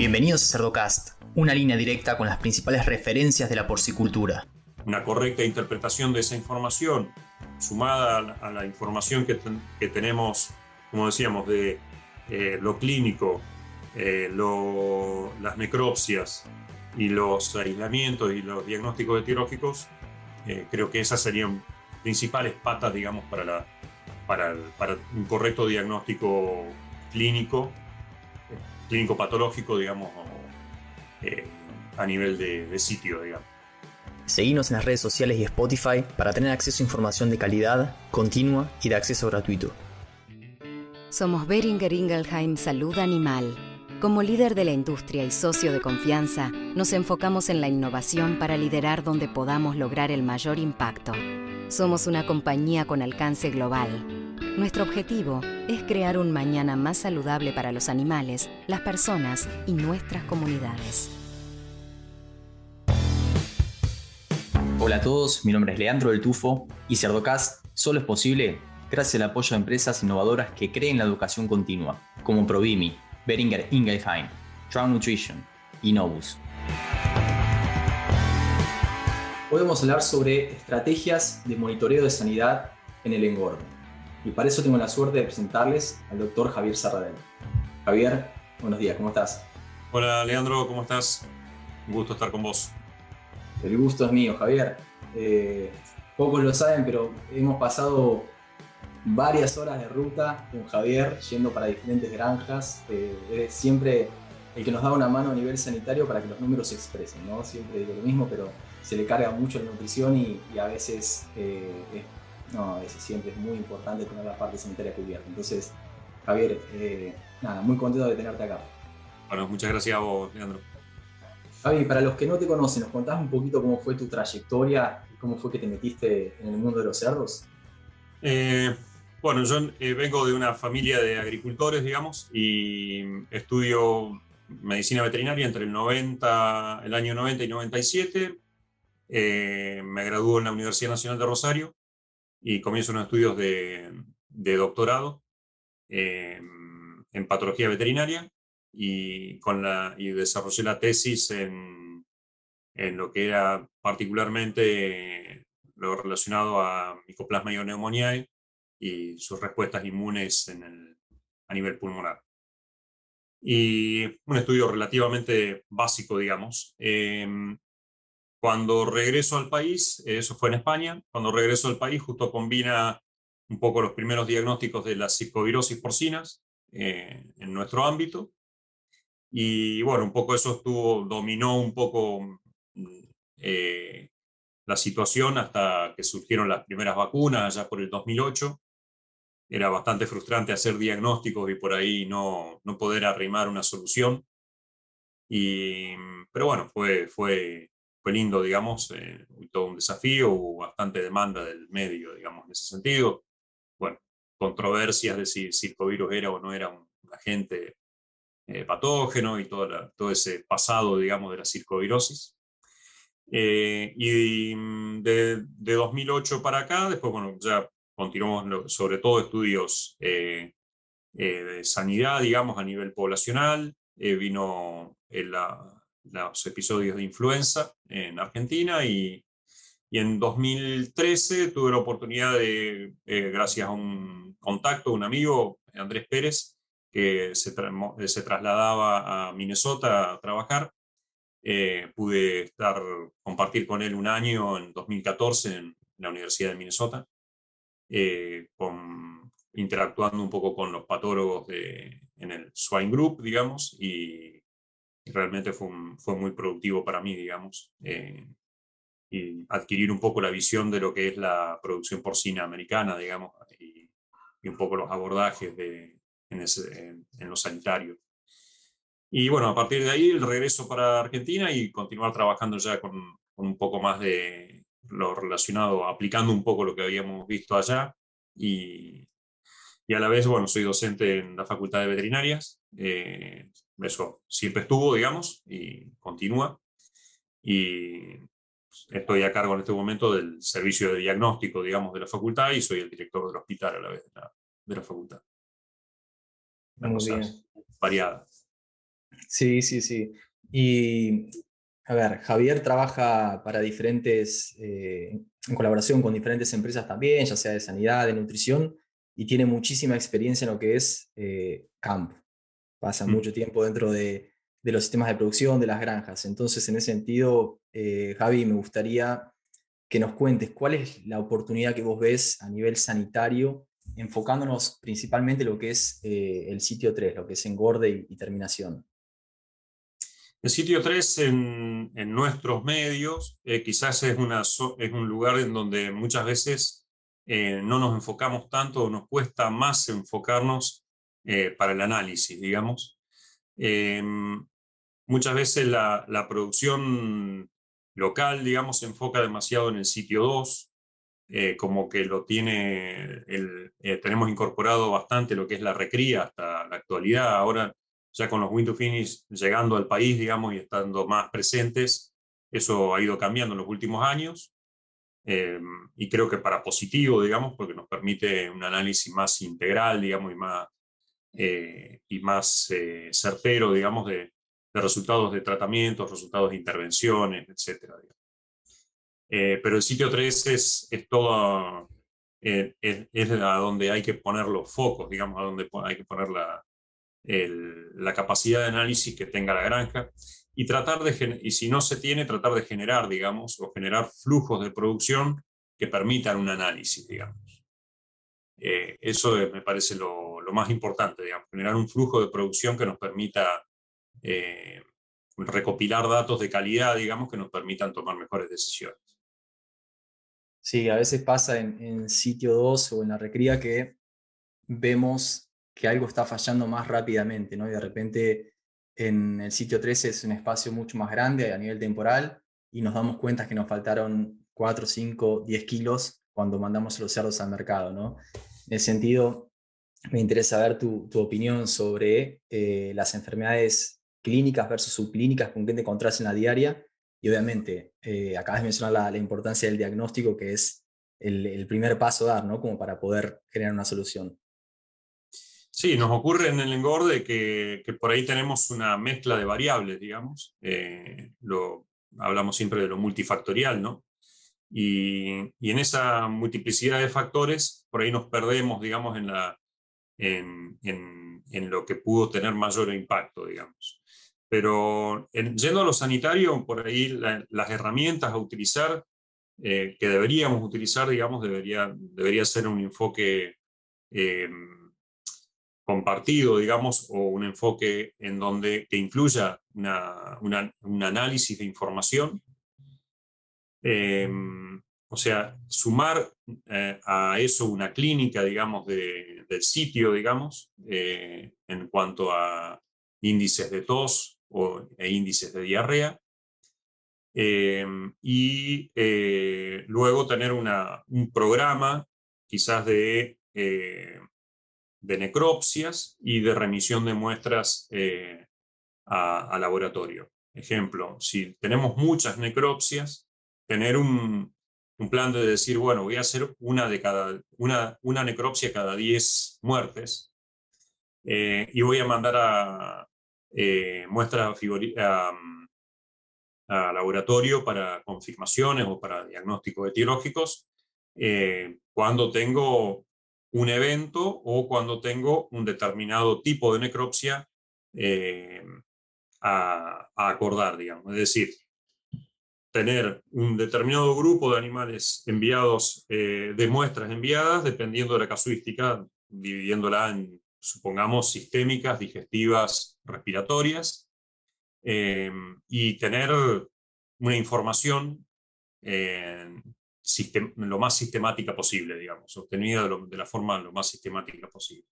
Bienvenidos a Cerdocast, una línea directa con las principales referencias de la porcicultura. Una correcta interpretación de esa información, sumada a la información que, tenemos, como decíamos, de eh, lo clínico, eh, las necropsias y los aislamientos y los diagnósticos etiológicos, eh, creo que esas serían principales patas, digamos, para, un correcto diagnóstico clínico, clínico patológico, digamos, eh, a nivel de, de sitio, digamos. Seguimos en las redes sociales y Spotify para tener acceso a información de calidad, continua y de acceso gratuito. Somos Beringer Ingelheim Salud Animal. Como líder de la industria y socio de confianza, nos enfocamos en la innovación para liderar donde podamos lograr el mayor impacto. Somos una compañía con alcance global. Nuestro objetivo es crear un mañana más saludable para los animales, las personas y nuestras comunidades. Hola a todos, mi nombre es Leandro del Tufo y Cerdocast solo es posible gracias al apoyo de empresas innovadoras que creen la educación continua, como Provimi, Beringer Ingelheim, Trout Nutrition y Novus. Podemos hablar sobre estrategias de monitoreo de sanidad en el engorde. Y para eso tengo la suerte de presentarles al doctor Javier Sarradel. Javier, buenos días, ¿cómo estás? Hola Leandro, ¿cómo estás? Un gusto estar con vos. El gusto es mío, Javier. Eh, pocos lo saben, pero hemos pasado varias horas de ruta con Javier yendo para diferentes granjas. Eh, es siempre el que nos da una mano a nivel sanitario para que los números se expresen, ¿no? Siempre digo lo mismo, pero se le carga mucho la nutrición y, a veces, eh, no, veces siempre es muy importante tener la parte sanitaria cubierta. Entonces, Javier, nada, muy contento de tenerte acá. Bueno, muchas gracias a vos, Leandro. Javi, para los que no te conocen, ¿nos contás un poquito cómo fue tu trayectoria y cómo fue que te metiste en el mundo de los cerdos? Eh, bueno, yo eh, vengo de una familia de agricultores, digamos, y estudio medicina veterinaria entre el, 90, el año 90 y 97. Eh, me graduó en la Universidad Nacional de Rosario y comienzo unos estudios de, doctorado en patología veterinaria y, con la, y desarrollé la tesis en, en lo que era particularmente lo relacionado a Mycoplasma pneumoniae y sus respuestas inmunes en el, a nivel pulmonar. Y un estudio relativamente básico, digamos. Em, cuando regreso al país, eso fue en España, cuando regreso al país justo combina un poco los primeros diagnósticos de las psicovirosis porcinas eh, en nuestro ámbito y bueno, un poco eso estuvo, dominó un poco mm, eh, la situación hasta que surgieron las primeras vacunas, allá por el 2008. Era bastante frustrante hacer diagnósticos y por ahí no, no poder arrimar una solución. Y, mm, pero bueno, fue, fue, fue lindo, digamos, eh, todo un desafío, hubo bastante demanda del medio, digamos, en ese sentido. Bueno, controversias de si circovirus era o no era un agente eh, patógeno y todo, ese pasado, digamos, de la circovirosis. Eh, y mm, de, de, 2008 para acá, después, bueno, ya continuamos sobre todo estudios eh, de sanidad, digamos, a nivel poblacional. vino los episodios de influenza en Argentina y, y, en 2013 tuve la oportunidad de, gracias a un contacto, un amigo, Andrés Pérez, que se, se trasladaba a Minnesota a trabajar. Eh, pude estar, compartir con él un año en 2014 en la Universidad de Minnesota, eh, con, interactuando un poco con los patólogos de, en el Swine Group, digamos, y, realmente fue, fue, muy productivo para mí, digamos, eh, y adquirir un poco la visión de lo que es la producción porcina americana, digamos, y, y un poco los abordajes de, en, ese, en, lo sanitario. Y bueno, a partir de ahí el regreso para Argentina y continuar trabajando ya con, un poco más de lo relacionado, aplicando un poco lo que habíamos visto allá. Y, y a la vez, bueno, soy docente en la Facultad de Veterinarias. Eh, eso siempre estuvo, digamos, y continúa. Y estoy a cargo en este momento del servicio de diagnóstico, digamos, de la facultad y soy el director del hospital a la vez de la, de la facultad una cosa variada. Sí, sí, sí. Y a ver, Javier trabaja para diferentes, eh, en colaboración con diferentes empresas también, ya sea de sanidad, de nutrición, y tiene muchísima experiencia en lo que es eh, camp. Pasa mm. mucho tiempo dentro de, de, los sistemas de producción, de las granjas. Entonces, en ese sentido, eh, Javi, me gustaría que nos cuentes cuál es la oportunidad que vos ves a nivel sanitario, enfocándonos principalmente en lo que es eh, el sitio 3, lo que es engorde y, terminación. El sitio 3 en, en nuestros medios quizás es, una, es un lugar en donde muchas veces eh, no nos enfocamos tanto o nos cuesta más enfocarnos eh, para el análisis, digamos. Em, muchas veces la, producción local, digamos, se enfoca demasiado en el sitio 2, eh, como que lo tiene, tenemos incorporado bastante lo que es la recría hasta la actualidad. Ahora, ya con los Window Finish llegando al país, digamos, y estando más presentes, eso ha ido cambiando en los últimos años. Eh, y creo que para positivo, digamos, porque nos permite un análisis más integral, digamos, y más, eh, y más eh, certero, digamos, de, de, resultados de tratamientos, resultados de intervenciones, etc. pero el sitio 3 es, es todo, es, es, a donde hay que poner los focos, digamos, a donde hay que poner la, la capacidad de análisis que tenga la granja y tratar de, y si no se tiene, tratar de generar, digamos, o generar flujos de producción que permitan un análisis, digamos. Eh, eso me parece lo, más importante, digamos, generar un flujo de producción que nos permita eh, recopilar datos de calidad, digamos, que nos permitan tomar mejores decisiones. Sí, a veces pasa en, sitio 2 o en la recría que vemos que algo está fallando más rápidamente, ¿no? Y de repente en el sitio 13 es un espacio mucho más grande a nivel temporal y nos damos cuenta que nos faltaron 4, 5, 10 kilos cuando mandamos los cerdos al mercado. ¿no? En ese sentido, me interesa ver tu, tu opinión sobre eh, las enfermedades clínicas versus subclínicas con qué te encontrás en la diaria. Y obviamente, eh, acabas de mencionar la, importancia del diagnóstico, que es el, primer paso a dar, ¿no? Como para poder generar una solución. Sí, nos ocurre en el engorde que, por ahí tenemos una mezcla de variables, digamos. Eh, lo, hablamos siempre de lo multifactorial, ¿no? Y, en esa multiplicidad de factores, por ahí nos perdemos, digamos, en, la, en, en, lo que pudo tener mayor impacto, digamos. Pero yendo a lo sanitario, por ahí las herramientas a utilizar, eh, que deberíamos utilizar, digamos, debería, debería ser un enfoque eh, compartido, digamos, o un enfoque en donde que incluya un análisis de información. Em, o sea, sumar eh, a eso una clínica, digamos, del sitio, digamos, eh, en cuanto a índices de tos o, e índices de diarrea. Em, y eh, luego tener un programa quizás de de necropsias y de remisión de muestras eh, a, laboratorio. Ejemplo, si tenemos muchas necropsias, tener un, plan de decir, bueno, voy a hacer una, de cada, una, una necropsia cada 10 muertes eh, y voy a mandar a eh, muestras a, a, laboratorio para confirmaciones o para diagnósticos etiológicos cuando tengo un evento o cuando tengo un determinado tipo de necropsia eh, a, acordar, digamos. Es decir, tener un determinado grupo de animales enviados, eh, de muestras enviadas, dependiendo de la casuística, dividiéndola en, supongamos, sistémicas, digestivas, respiratorias, eh, y tener una información lo más sistemática posible, digamos, obtenida de, la forma lo más sistemática posible.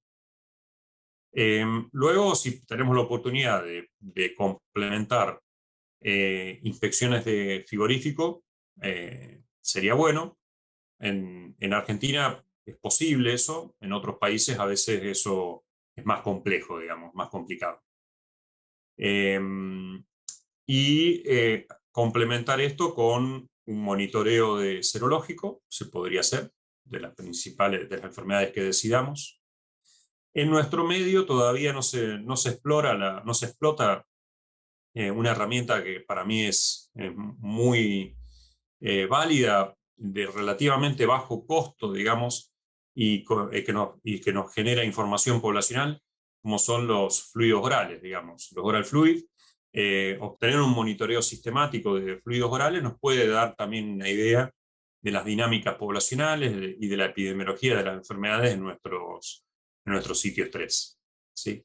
Em, luego, si tenemos la oportunidad de, complementar eh, inspecciones de frigorífico, eh, sería bueno. En, en, Argentina es posible eso, en otros países a veces eso es más complejo, digamos, más complicado. Em, y eh, complementar esto con un monitoreo de serológico, se podría hacer, de las principales, de las enfermedades que decidamos. En nuestro medio todavía no se, no se, explora no se explota una herramienta que para mí es muy válida, de relativamente bajo costo, digamos, y, que nos, y que nos genera información poblacional, como son los fluidos orales, digamos, los oral fluid. obtener un monitoreo sistemático de fluidos orales nos puede dar también una idea de las dinámicas poblacionales y de la epidemiología de las enfermedades en nuestros, en nuestros sitios 3. ¿sí?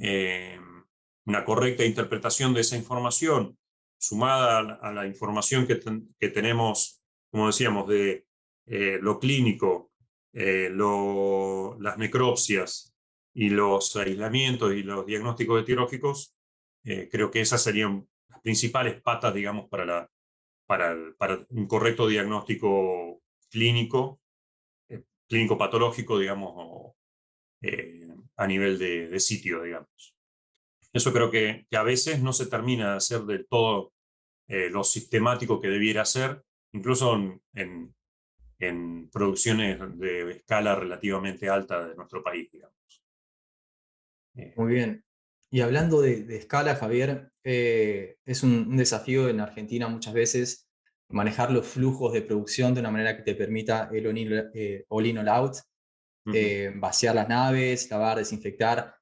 Eh, una correcta interpretación de esa información, sumada a la, información que, que, tenemos, como decíamos, de eh, lo clínico, eh, las necropsias y los aislamientos y los diagnósticos etiológicos, creo que esas serían las principales patas, digamos, para la, para, un correcto diagnóstico clínico, eh, clínico patológico, digamos, eh, a nivel de, sitio, digamos. Eso creo que, que, a veces no se termina de hacer del todo eh, lo sistemático que debiera ser, incluso en, en, producciones de escala relativamente alta de nuestro país, digamos. Muy bien. Y hablando de, escala, Javier, eh, es un, desafío en Argentina muchas veces manejar los flujos de producción de una manera que te permita el all-in eh, all, out, eh, vaciar las naves, lavar, desinfectar.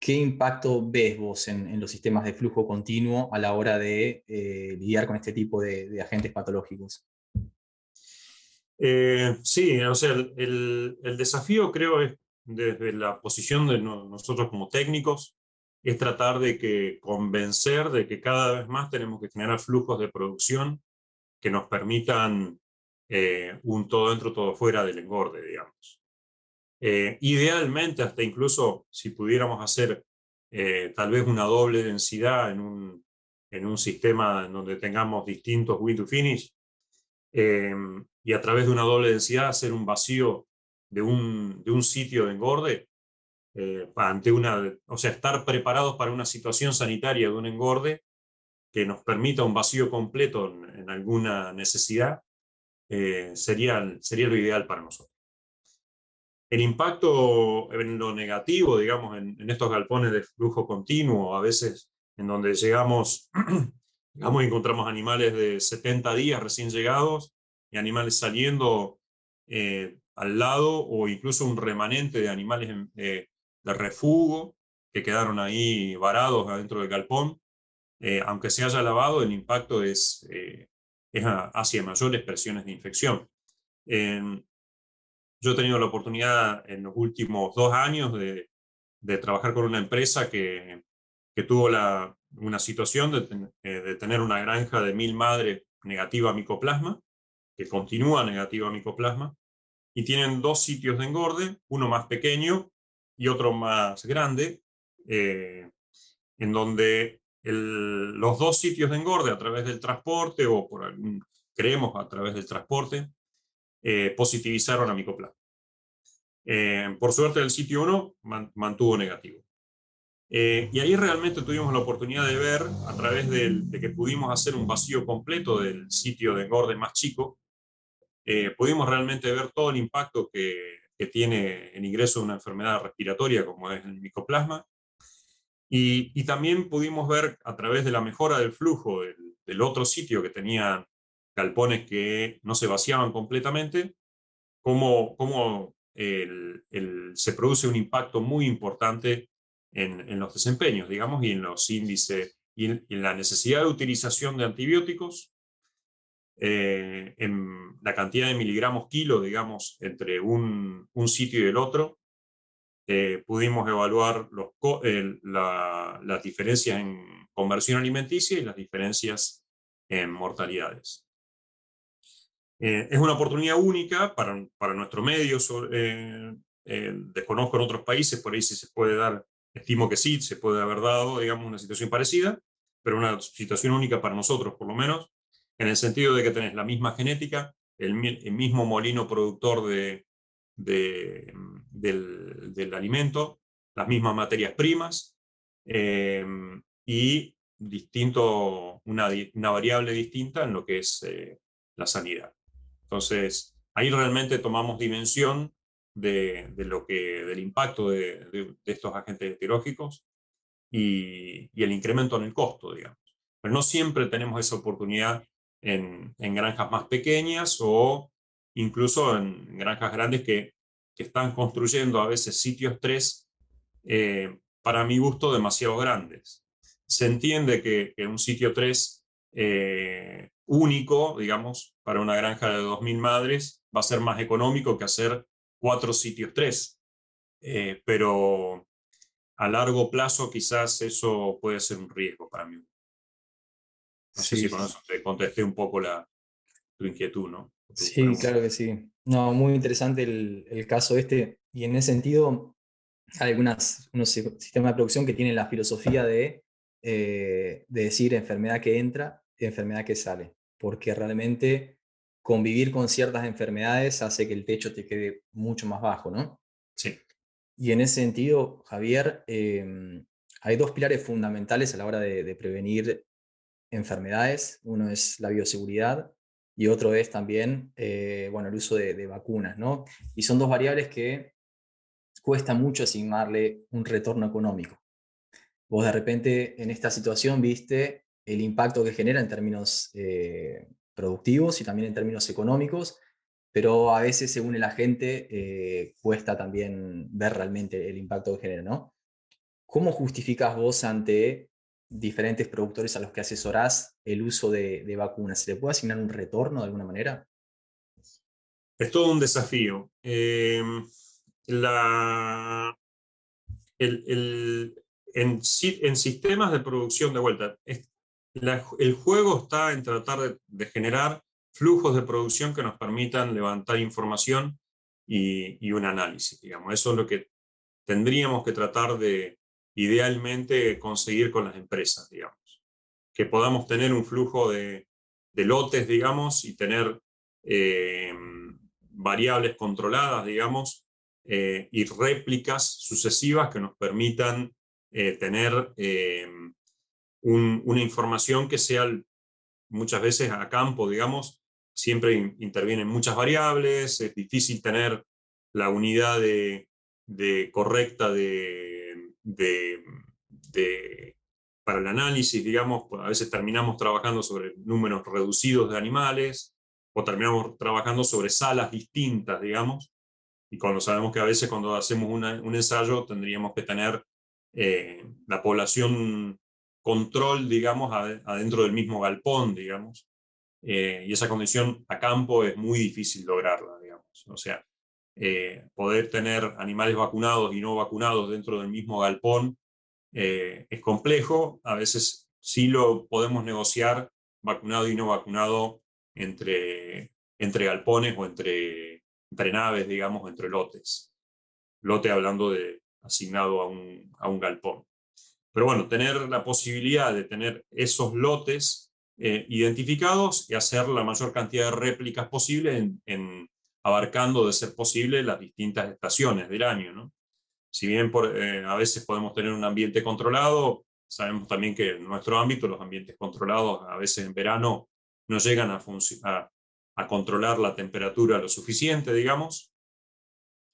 ¿Qué impacto ves vos en, los sistemas de flujo continuo a la hora de lidiar con este tipo de, agentes patológicos? sí, o sea, el, el, desafío creo es desde la posición de nosotros como técnicos, es tratar de que convencer de que cada vez más tenemos que generar flujos de producción que nos permitan eh, un todo dentro, todo fuera del engorde, digamos. Eh, idealmente, hasta incluso si pudiéramos hacer eh, tal vez una doble densidad en un, en un sistema en donde tengamos distintos win to finish, y a través de una doble densidad hacer un vacío de un, de un sitio de engorde, eh, ante una, o sea, estar preparados para una situación sanitaria de un engorde que nos permita un vacío completo en, alguna necesidad, sería, sería lo ideal para nosotros. El impacto en lo negativo, digamos, en, estos galpones de flujo continuo, a veces en donde llegamos, digamos, encontramos animales de 70 días recién llegados y animales saliendo eh, al lado o incluso un remanente de animales de refugo que quedaron ahí varados adentro del galpón. Eh, aunque se haya lavado, el impacto eh, es hacia mayores presiones de infección. Yo he tenido la oportunidad en los últimos dos años de, de trabajar con una empresa que, que tuvo la, una situación de, eh, de, tener una granja de mil madres negativa a micoplasma, que continúa negativa a micoplasma, y tienen dos sitios de engorde, uno más pequeño y otro más grande, eh, en donde los dos sitios de engorde a través del transporte o por algún, creemos a través del transporte, eh, positivizaron a micoplasma. Eh, por suerte el sitio 1 mantuvo negativo. y ahí realmente tuvimos la oportunidad de ver, a través de que pudimos hacer un vacío completo del sitio de engorde más chico, pudimos realmente ver todo el impacto que que tiene el ingreso de una enfermedad respiratoria como es el micoplasma. Y, también pudimos ver a través de la mejora del flujo del, otro sitio que tenía galpones que no se vaciaban completamente, cómo, cómo se produce un impacto muy importante en, los desempeños, digamos, y en los índices, y en la necesidad de utilización de antibióticos eh, en la cantidad de miligramos kilo, digamos, entre un, un sitio y el otro. Eh, pudimos evaluar los, las diferencias en conversión alimenticia y las diferencias en mortalidades. Eh, es una oportunidad única para, para nuestro medio. desconozco en otros países, por ahí si se puede dar, estimo que sí, se puede haber dado, digamos, una situación parecida, pero una situación única para nosotros, por lo menos, en el sentido de que tenés la misma genética, el, mismo molino productor de, del, alimento, las mismas materias primas y distinto, una, variable distinta en lo que es eh, la sanidad. Entonces, ahí realmente tomamos dimensión de, lo que, del impacto de, estos agentes etiológicos y, el incremento en el costo, digamos. Pero no siempre tenemos esa oportunidad en, granjas más pequeñas o incluso en granjas grandes que, están construyendo a veces sitios 3, eh, para mi gusto, demasiado grandes. Se entiende que, un sitio 3 eh, único, digamos, para una granja de 2.000 madres, va a ser más económico que hacer cuatro sitios 3. Eh, pero a largo plazo quizás eso puede ser un riesgo para mí. No sé si con eso te contesté un poco la, tu inquietud, ¿no? sí, claro que sí. No, muy interesante el, caso este. Y en ese sentido, hay algunos sistemas de producción que tienen la filosofía de, eh, de decir enfermedad que entra y enfermedad que sale. Porque realmente convivir con ciertas enfermedades hace que el techo te quede mucho más bajo, ¿no? Sí. Y en ese sentido, Javier, em, hay dos pilares fundamentales a la hora de, prevenir enfermedades. Uno es la bioseguridad y otro es también eh, bueno, el uso de, vacunas. ¿no? Y son dos variables que cuesta mucho asignarle un retorno económico. Vos de repente en esta situación viste el impacto que genera en términos eh, productivos y también en términos económicos, pero a veces, según el agente, eh, cuesta también ver realmente el impacto que genera, ¿no? ¿Cómo justificas vos ante diferentes productores a los que asesorás el uso de, vacunas? ¿Se le puede asignar un retorno de alguna manera? Es todo un desafío. Em, la, en, sistemas de producción de vuelta, el juego está en tratar de generar flujos de producción que nos permitan levantar información y, un análisis, digamos. Eso es lo que tendríamos que tratar de idealmente conseguir con las empresas, digamos. Que podamos tener un flujo de, lotes, digamos, y tener eh, variables controladas, digamos, eh, y réplicas sucesivas que nos permitan eh, tener una información que sea muchas veces a campo, digamos, siempre intervienen muchas variables, es difícil tener la unidad de, correcta de, para el análisis, digamos, a veces terminamos trabajando sobre números reducidos de animales o terminamos trabajando sobre salas distintas, digamos, y cuando sabemos que a veces cuando hacemos un ensayo tendríamos que tener eh, la población control, digamos, adentro del mismo galpón, digamos. Eh, y esa condición a campo es muy difícil lograrla, digamos. O sea, eh, poder tener animales vacunados y no vacunados dentro del mismo galpón eh, es complejo. A veces sí lo podemos negociar vacunado y no vacunado entre, entre galpones o entre, entre naves, digamos, entre lotes. Lote hablando de asignado a un, a un galpón. Pero bueno, tener la posibilidad de tener esos lotes eh, identificados y hacer la mayor cantidad de réplicas posible en, abarcando, de ser posible, las distintas estaciones del año. ¿no? Si bien eh, a veces podemos tener un ambiente controlado, sabemos también que en nuestro ámbito los ambientes controlados a veces en verano no llegan a controlar la temperatura lo suficiente, digamos.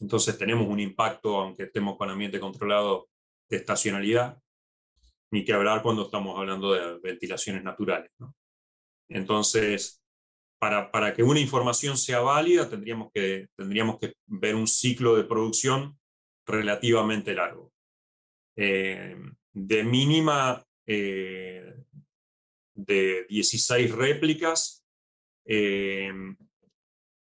Entonces tenemos un impacto, aunque estemos con ambiente controlado, de estacionalidad ni que hablar cuando estamos hablando de ventilaciones naturales. Entonces, para, para, que una información sea válida, tendríamos que, tendríamos que ver un ciclo de producción relativamente largo. Eh, de mínima eh, de 16 réplicas eh,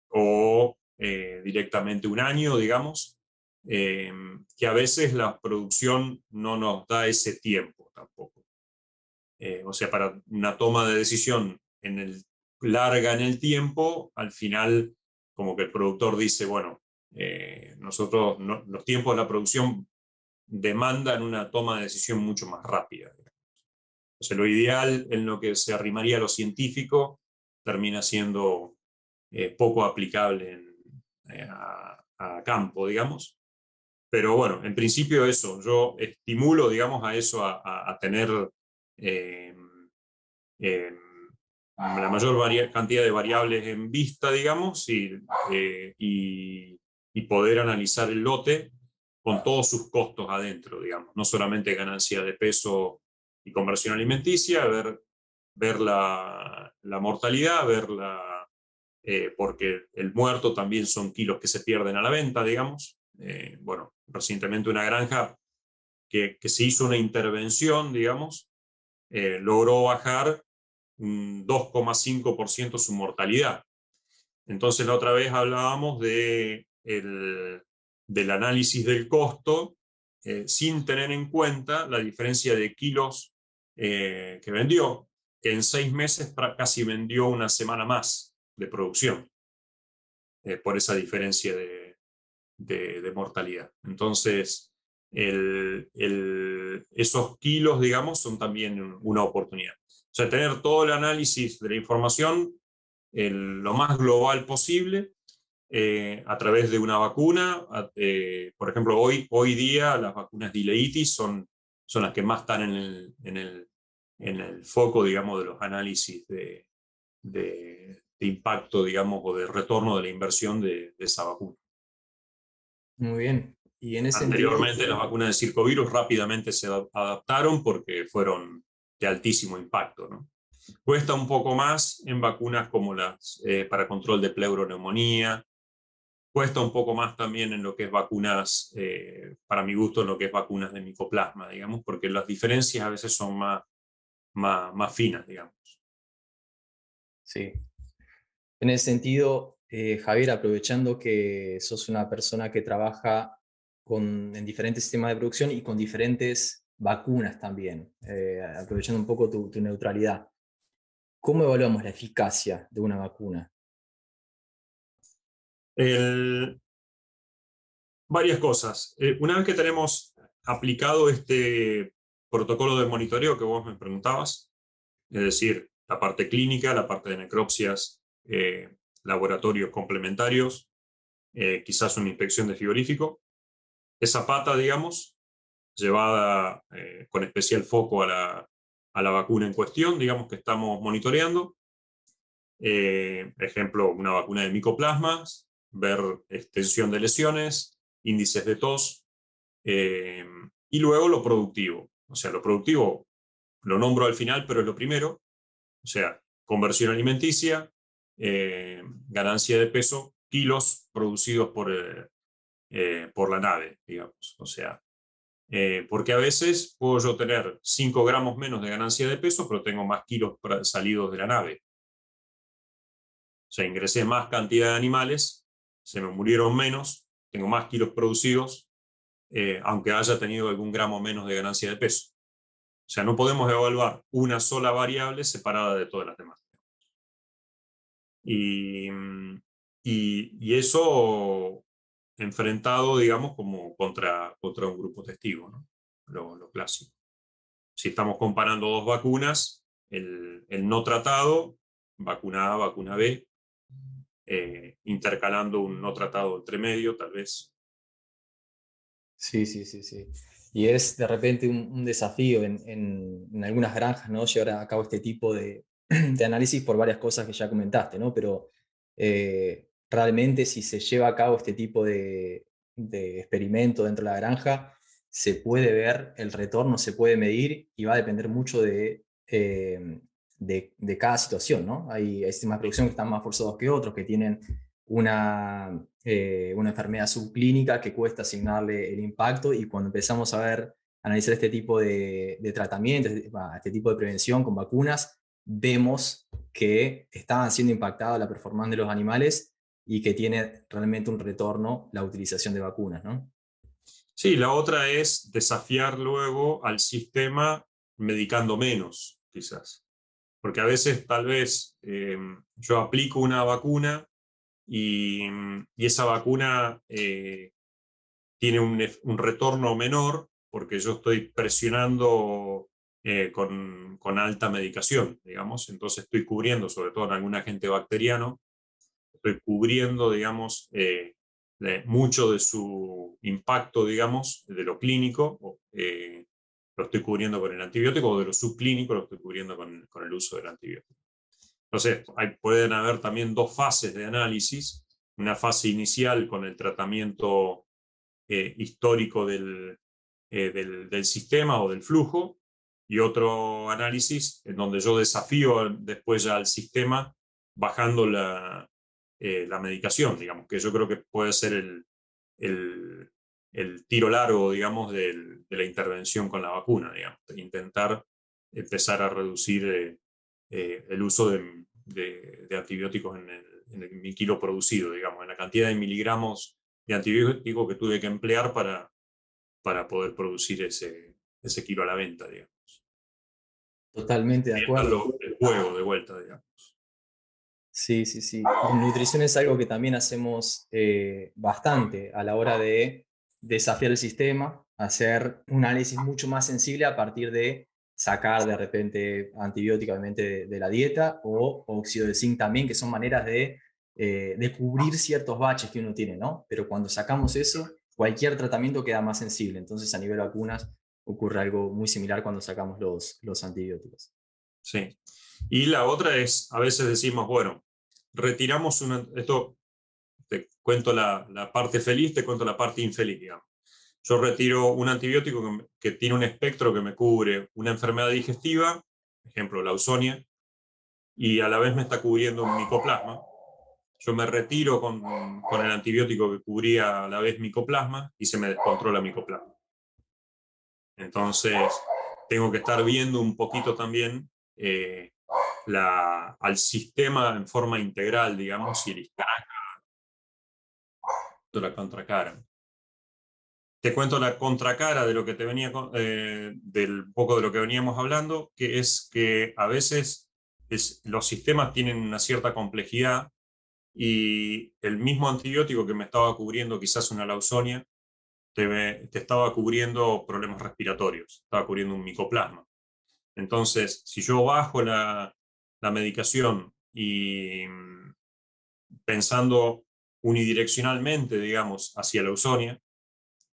o directamente un año, digamos, que a veces la producción no nos da ese tiempo tampoco. Eh, o sea, para una toma de decisión en el, larga en el tiempo, al final como que el productor dice, bueno, eh, nosotros los tiempos de la producción demandan una toma de decisión mucho más rápida. O sea, lo ideal en lo que se arrimaría a lo científico termina siendo eh, poco aplicable a, a, campo, digamos. Pero bueno, en principio eso, yo estimulo, digamos, a eso, a, tener eh, em, la mayor cantidad de variables en vista, digamos, y, eh, y, poder analizar el lote con todos sus costos adentro, digamos, no solamente ganancia de peso y conversión alimenticia, ver, ver la, la mortalidad, ver la, eh, porque el muerto también son kilos que se pierden a la venta, digamos. Eh, bueno, recientemente una granja que, que, se hizo una intervención, digamos, eh, logró bajar un 2,5% su mortalidad. Entonces la otra vez hablábamos de el, del análisis del costo sin tener en cuenta la diferencia de kilos que vendió, que en seis meses casi vendió una semana más de producción eh, por esa diferencia de, de, mortalidad. Entonces, el, el, esos kilos, digamos, son también una oportunidad. O sea, tener todo el análisis de la información lo más global posible eh, a través de una vacuna. Eh, por ejemplo, hoy, día las vacunas de ileitis son, son las que más están en el, el, el foco, digamos, de los análisis de impacto, digamos, o de retorno de la inversión de, esa vacuna. Muy bien. Y en ese Anteriormente las vacunas de circovirus rápidamente se adaptaron porque fueron de altísimo impacto. ¿no? Cuesta un poco más en vacunas como las eh, para control de pleuroneumonía. Cuesta un poco más también en lo que es vacunas, eh, para mi gusto, en lo que es vacunas de micoplasma, digamos, porque las diferencias a veces son más, más, más finas, digamos. Sí, en ese sentido, eh, Javier, aprovechando que sos una persona que trabaja con, en diferentes sistemas de producción y con diferentes vacunas también, eh, aprovechando un poco tu, neutralidad, ¿cómo evaluamos la eficacia de una vacuna? Varias cosas. Eh, una vez que tenemos aplicado este protocolo de monitoreo que vos me preguntabas, es decir, la parte clínica, la parte de necropsias laboratorios complementarios, eh, quizás una inspección de frigorífico. Esa pata, digamos, llevada eh, con especial foco a la, a la, vacuna en cuestión, digamos que estamos monitoreando. ejemplo, una vacuna de micoplasmas, ver extensión de lesiones, índices de tos, y luego lo productivo. O sea, lo productivo lo nombro al final, pero es lo primero. O sea, conversión alimenticia, eh, ganancia de peso, kilos producidos por, eh, eh, por la nave, digamos. O sea, porque a veces puedo yo tener 5 gramos menos de ganancia de peso, pero tengo más kilos salidos de la nave. O sea, ingresé más cantidad de animales, se me murieron menos, tengo más kilos producidos, aunque haya tenido algún gramo menos de ganancia de peso. O sea, no podemos evaluar una sola variable separada de todas las demás. Mm, y, y, eso enfrentado, digamos, como contra, contra un grupo testigo, lo, lo clásico. Si estamos comparando dos vacunas, el, el, no tratado, vacuna A, vacuna B, eh, intercalando un no tratado entre medio, tal vez. Sí, sí, sí, sí. Y es de repente un, un desafío en, en, en, algunas granjas, ¿no? Llevar a cabo este tipo de, de análisis por varias cosas que ya comentaste, ¿no? Pero eh, realmente si se lleva a cabo este tipo de, experimento dentro de la granja, se puede ver el retorno, se puede medir y va a depender mucho de, eh, de, cada situación, ¿no? Hay, sistemas de producción que están más forzados que otros, que tienen una, eh, una enfermedad subclínica que cuesta asignarle el impacto y cuando empezamos a ver, analizar este tipo de, de tratamientos, este tipo de prevención con vacunas, vemos que estaban siendo impactada la performance de los animales y que tiene realmente un retorno la utilización de vacunas, ¿no? Sí, la otra es desafiar luego al sistema medicando menos, quizás. Porque a veces tal vez em, yo aplico una vacuna y, y esa vacuna eh, tiene un, retorno menor porque yo estoy presionando eh, con, con, alta medicación, digamos. Entonces estoy cubriendo, sobre todo en algún agente bacteriano, estoy cubriendo, digamos, eh, mucho de su impacto, digamos, de lo clínico, eh, lo estoy cubriendo con el antibiótico, o de lo subclínico lo estoy cubriendo con, con el uso del antibiótico. Entonces, pueden haber también dos fases de análisis, una fase inicial con el tratamiento histórico del, del, sistema o del flujo, y otro análisis en donde yo desafío después ya al sistema bajando la, la medicación, digamos, que yo creo que puede ser el, el, tiro largo, digamos, de la intervención con la vacuna, digamos, intentar empezar a reducir eh, eh, el uso de, de, antibióticos en el, kilo producido, digamos, en la cantidad de miligramos de antibiótico que tuve que emplear para, para poder producir ese, ese kilo a la venta, digamos. Totalmente de acuerdo. El juego de vuelta, digamos. Sí, sí, sí. En nutrición es algo que también hacemos eh, bastante a la hora de desafiar el sistema, hacer un análisis mucho más sensible a partir de sacar de repente antibióticamente de, la dieta o óxido de zinc también, que son maneras de, eh, de, cubrir ciertos baches que uno tiene, ¿no? Pero cuando sacamos eso, cualquier tratamiento queda más sensible. Entonces a nivel vacunas ocurre algo muy similar cuando sacamos los, los antibióticos. Sí. Y la otra es, a veces decimos, bueno, retiramos una, esto te cuento la, la, parte feliz, te cuento la parte infeliz, digamos. Yo retiro un antibiótico que, tiene un espectro que me cubre una enfermedad digestiva, ejemplo, la ausonia, y a la vez me está cubriendo un micoplasma. Yo me retiro con, con el antibiótico que cubría a la vez micoplasma y se me descontrola micoplasma. Entonces, tengo que estar viendo un poquito también eh, al sistema en forma integral, digamos, y el la contracara. Te cuento la contracara de lo que te venía, eh, del poco de lo que veníamos hablando, que es que a veces es, los sistemas tienen una cierta complejidad y el mismo antibiótico que me estaba cubriendo quizás una lausonia, te, te estaba cubriendo problemas respiratorios, estaba cubriendo un micoplasma. Entonces, si yo bajo la, la medicación y mm, pensando unidireccionalmente, digamos, hacia la ausonia,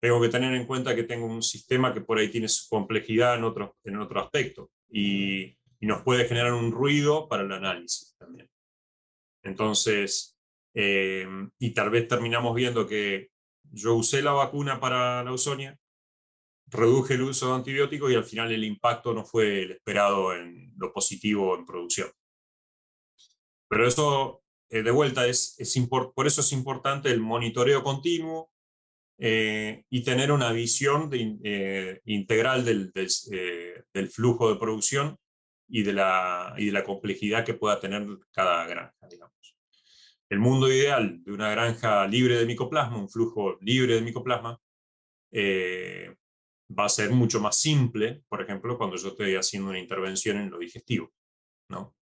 tengo que tener en cuenta que tengo un sistema que por ahí tiene su complejidad en otro, en otro aspecto y, nos puede generar un ruido para el análisis también. Entonces, eh, y tal vez terminamos viendo que yo usé la vacuna para la ausonia, reduje el uso de antibióticos y al final el impacto no fue el esperado en lo positivo en producción. Pero eso, eh, de vuelta, es, es por eso es importante el monitoreo continuo eh, y tener una visión eh, integral del, del, flujo de producción y de, la, y de la complejidad que pueda tener cada granja, digamos. El mundo ideal de una granja libre de micoplasma, un flujo libre de micoplasma, va a ser mucho más simple, por ejemplo, cuando yo estoy haciendo una intervención en lo digestivo, ¿no?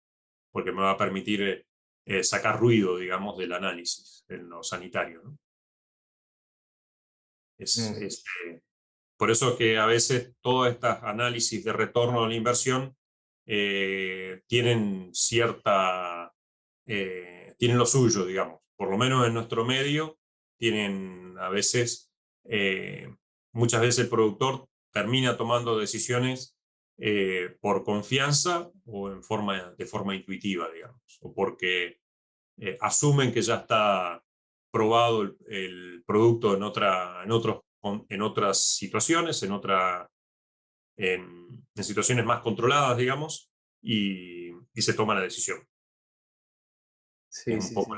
Porque me va a permitir eh, eh, sacar ruido, digamos, del análisis en lo sanitario, ¿no? Es, mm. este, por eso que a veces todos estos análisis de retorno a la inversión eh, tienen cierta, tienen lo suyo, digamos, por lo menos en nuestro medio, tienen a veces muchas veces el productor termina tomando decisiones eh, por confianza o en forma, de forma intuitiva, digamos, o porque eh, asumen que ya está probado el, producto en, otra, en, otros, en otras situaciones, en, otra, en, situaciones más controladas, digamos, y, se toma la decisión. Sí, es un poco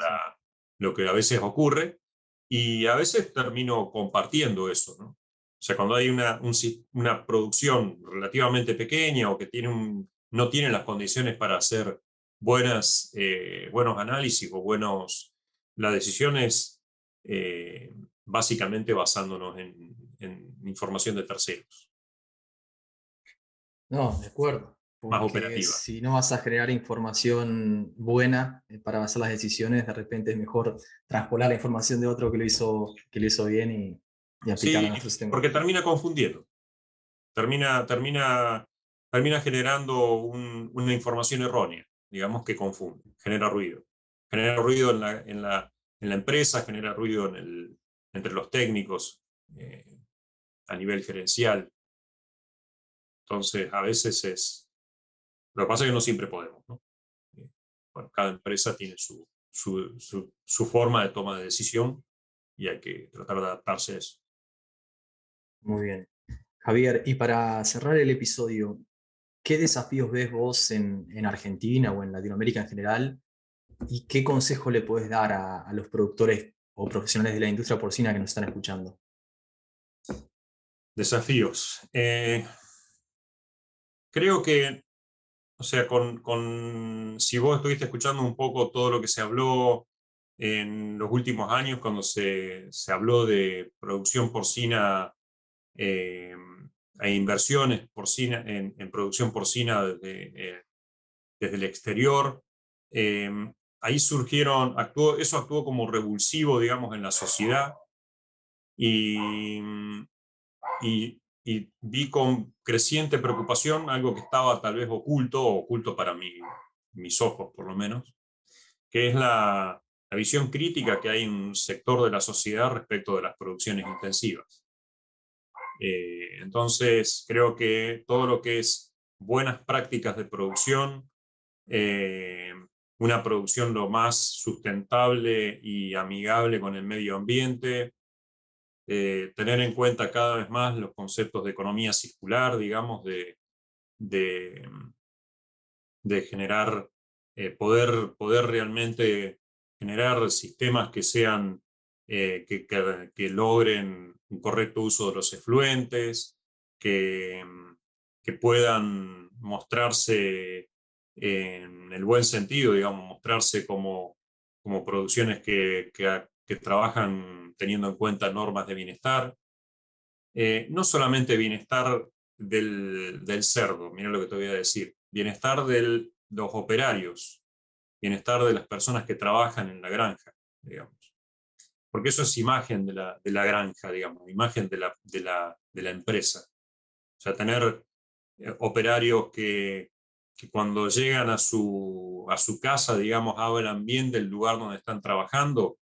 lo que a veces ocurre y a veces termino compartiendo eso, ¿no? O sea, cuando hay una, una producción relativamente pequeña o que tiene un, no tiene las condiciones para hacer buenas, eh, buenos análisis o buenos... La decisión es eh, básicamente basándonos en, información de terceros. No, de acuerdo. Más operativa. Si no vas a generar información buena eh, para basar las decisiones, de repente es mejor transpolar la información de otro que lo hizo, que lo hizo bien y, sí, Porque termina confundiendo. Termina, termina, termina generando una información errónea, digamos, que confunde, genera ruido. Genera ruido en la, en la, en la empresa, genera ruido en el, entre los técnicos eh, a nivel gerencial. Entonces, a veces es... Lo que pasa es que no siempre podemos. ¿no? Eh, bueno, cada empresa tiene su, su, su, su forma de toma de decisión y hay que tratar de adaptarse a eso. Muy bien. Javier, y para cerrar el episodio, ¿qué desafíos ves vos en, Argentina o en Latinoamérica en general? ¿Y qué consejo le puedes dar a, los productores o profesionales de la industria porcina que nos están escuchando? Desafíos. Eh, creo que, o sea, con, si vos estuviste escuchando un poco todo lo que se habló en los últimos años, cuando se, se habló de producción porcina eh, e inversiones porcina, en, en producción porcina desde, eh, desde el exterior, eh, ahí surgieron, actuó, eso actuó como revulsivo, digamos, en la sociedad. Y, y, y, vi con creciente preocupación algo que estaba tal vez oculto, oculto para mí, mis ojos por lo menos, que es la, la visión crítica que hay en un sector de la sociedad respecto de las producciones intensivas. Eh, entonces, creo que todo lo que es buenas prácticas de producción, eh, una producción lo más sustentable y amigable con el medio ambiente, eh, tener en cuenta cada vez más los conceptos de economía circular, digamos, de, de, de generar, poder, poder realmente generar sistemas que sean, eh, que, que, logren un correcto uso de los efluentes, que, que puedan mostrarse en el buen sentido, digamos, mostrarse como, como producciones que, que, trabajan teniendo en cuenta normas de bienestar. Eh, no solamente bienestar del, del cerdo, mira lo que te voy a decir, bienestar de los operarios, bienestar de las personas que trabajan en la granja, digamos. Porque eso es imagen de la, de la granja, digamos, imagen de la, de, la, de la empresa. O sea, tener eh, operarios que, que, cuando llegan a su, a su casa, digamos, hablan bien del lugar donde están trabajando,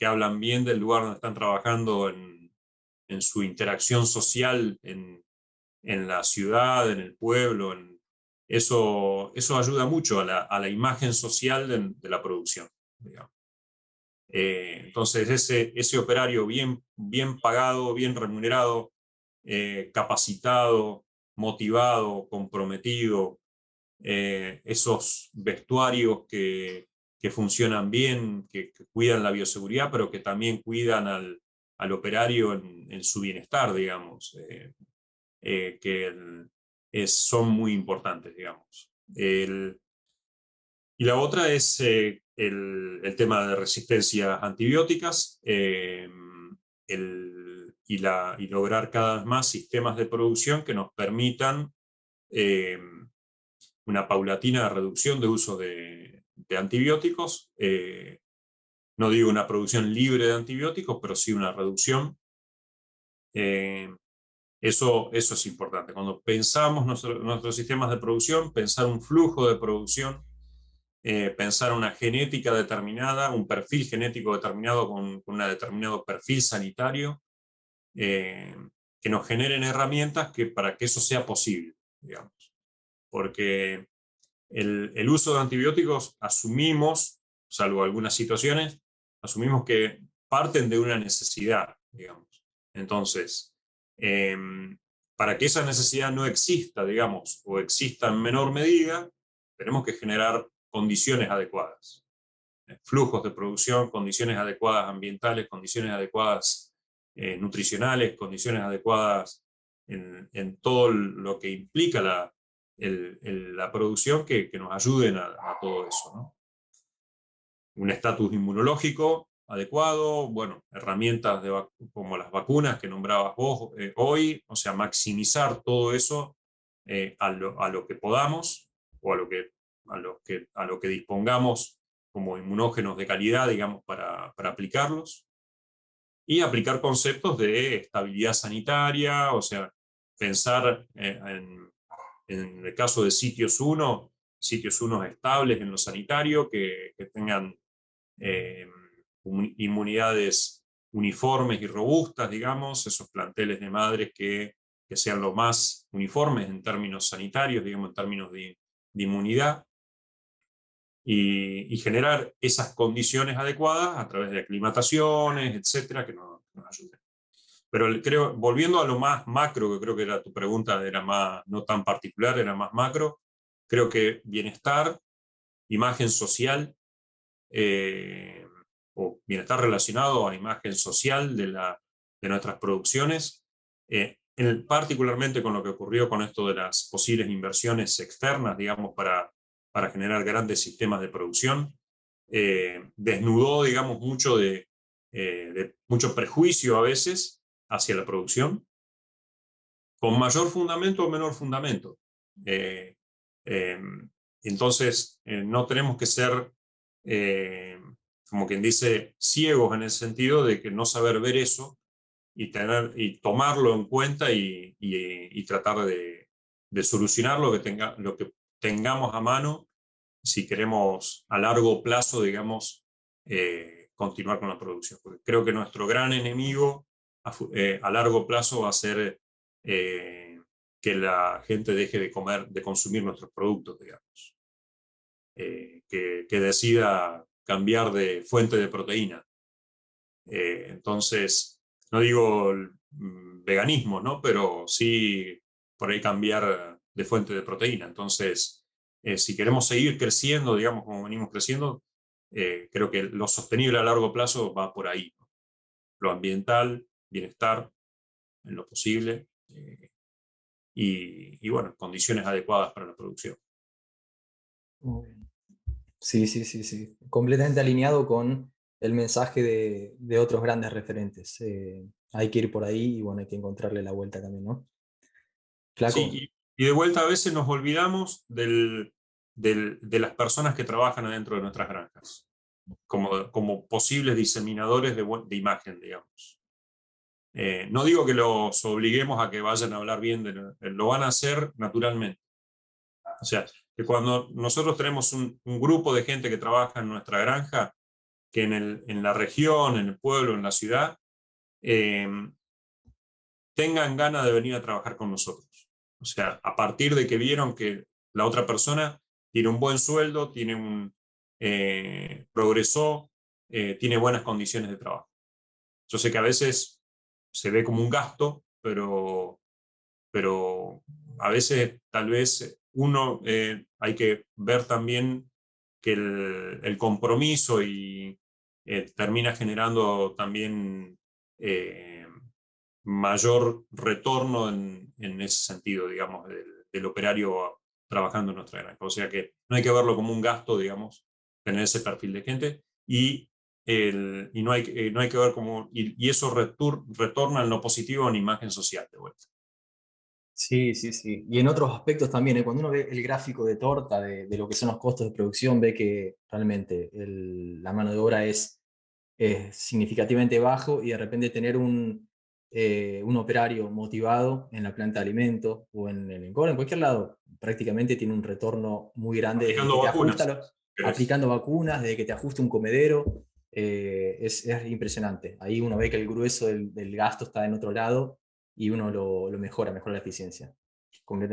que hablan bien del lugar donde están trabajando en, su interacción social en, en la ciudad, en el pueblo, eso, eso ayuda mucho a la, a la imagen social de, la producción. Eh, entonces, ese, ese operario bien, bien pagado, bien remunerado, eh, capacitado, motivado, comprometido, eh, esos vestuarios que, que funcionan bien, que, cuidan la bioseguridad, pero que también cuidan al, operario en, su bienestar, digamos. que el, son muy importantes, digamos. Y la otra es eh, el, tema de resistencia a antibióticas eh, el, y, lograr cada vez más sistemas de producción que nos permitan eh, una paulatina reducción de uso de, de antibióticos. no digo una producción libre de antibióticos, pero sí una reducción. Eso, eso es importante. Cuando pensamos nuestros sistemas de producción, pensar un flujo de producción, eh, pensar una genética determinada, un perfil genético determinado con, un determinado perfil sanitario, eh, que nos generen herramientas que, para que eso sea posible, digamos. Porque el, uso de antibióticos asumimos, salvo algunas situaciones, asumimos que parten de una necesidad, digamos. Entonces, Em, para que esa necesidad no exista, digamos, o exista en menor medida, tenemos que generar condiciones adecuadas. Eh, flujos de producción, condiciones adecuadas ambientales, condiciones adecuadas eh, nutricionales, condiciones adecuadas en, todo lo que implica la, la producción que, que, nos ayuden a, todo eso. Un estatus inmunológico adecuado, bueno, herramientas como las vacunas que nombrabas vos eh, hoy, o sea, maximizar todo eso eh, a, lo, a, lo, que podamos o a lo que, a lo que, a lo que dispongamos como inmunógenos de calidad, digamos, para, para aplicarlos. Y aplicar conceptos de estabilidad sanitaria, o sea, pensar eh, en, en, el caso de sitios 1, sitios 1 estables en lo sanitario, que, que tengan inmunidades uniformes y robustas, digamos, esos planteles de madres que, que sean lo más uniformes en términos sanitarios, digamos, en términos de, inmunidad, y, generar esas condiciones adecuadas a través de aclimataciones, etcétera, que nos, ayuden. Pero creo, volviendo a lo más macro, que creo que era tu pregunta, era más, no tan particular, era más macro, creo que bienestar, imagen social, eh, o bienestar relacionado a imagen social de, la, de nuestras producciones, eh, en particularmente con lo que ocurrió con esto de las posibles inversiones externas, digamos, para, para generar grandes sistemas de producción, eh, desnudó, digamos, mucho de, de mucho prejuicio a veces hacia la producción, con mayor fundamento o menor fundamento. Eh, em, entonces, eh, no tenemos que ser, eh, como quien dice, ciegos en el sentido de que no saber ver eso y, tener, y tomarlo en cuenta y, tratar de, solucionar lo que, lo que tengamos a mano si queremos a largo plazo, digamos, continuar con la producción. Porque creo que nuestro gran enemigo eh, a, largo plazo va a ser eh, que la gente deje de comer, de consumir nuestros productos, digamos. Eh, que, decida cambiar de fuente de proteína. entonces, no digo mm, veganismo, ¿no? Pero sí por ahí cambiar de fuente de proteína. Entonces, si queremos seguir creciendo, digamos, como venimos creciendo, creo que lo sostenible a largo plazo va por ahí. Lo ambiental, bienestar en lo posible eh, y, bueno, condiciones adecuadas para la producción. Sí, sí, sí, sí. Completamente alineado con el mensaje de, otros grandes referentes. Eh, hay que ir por ahí y bueno, hay que encontrarle la vuelta también, ¿no? Sí, y, de vuelta a veces nos olvidamos del, de las personas que trabajan adentro de nuestras granjas, como, como posibles diseminadores de, de imagen, digamos. Eh, no digo que los obliguemos a que vayan a hablar bien, de, lo van a hacer naturalmente. O sea, que cuando nosotros tenemos un, grupo de gente que trabaja en nuestra granja, que en la región, en el pueblo, en la ciudad, em, tengan ganas de venir a trabajar con nosotros. O sea, a partir de que vieron que la otra persona tiene un buen sueldo, tiene un eh, progresó, eh, tiene buenas condiciones de trabajo. Yo sé que a veces se ve como un gasto, pero, pero a veces tal vez uno eh, hay que ver también que el, compromiso y eh, termina generando también eh, mayor retorno en, ese sentido, digamos, del, operario trabajando en nuestra granja. O sea que no hay que verlo como un gasto, digamos, tener ese perfil de gente y y no hay, eh, no hay que ver cómo, y, eso retorna en lo positivo en imagen social de vuelta. Sí, sí, sí. Y en otros aspectos también, ¿eh? cuando uno ve el gráfico de torta de, de, lo que son los costos de producción, ve que realmente la mano de obra es, significativamente bajo y de repente tener un, eh, un operario motivado en la planta de alimentos o en el encore, en cualquier lado, prácticamente tiene un retorno muy grande. Aplicando vacunas. aplicando vacunas, desde que te ajuste un comedero, eh, es, impresionante. Ahí uno ve que el grueso del, gasto está en otro lado y uno lo, mejora, mejora la eficiencia.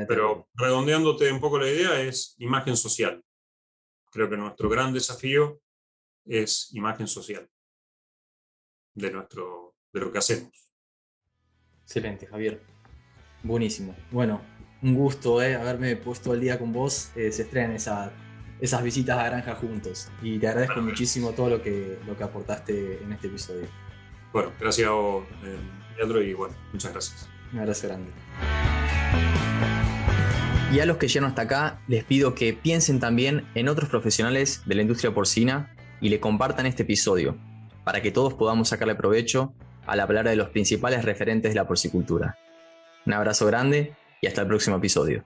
Pero redondeándote un poco la idea es imagen social. Creo que nuestro gran desafío es imagen social de, nuestro, de lo que hacemos. Excelente, Javier. Buenísimo. Bueno, un gusto eh, haberme puesto el día con vos. Eh, se estrena esa esas visitas a Granja juntos. Y te agradezco muchísimo todo lo que, lo que aportaste en este episodio. Bueno, gracias, eh, Leandro, y bueno, muchas gracias. Un abrazo grande. Y a los que llegan hasta acá, les pido que piensen también en otros profesionales de la industria porcina y le compartan este episodio, para que todos podamos sacarle provecho a la palabra de los principales referentes de la porcicultura. Un abrazo grande y hasta el próximo episodio.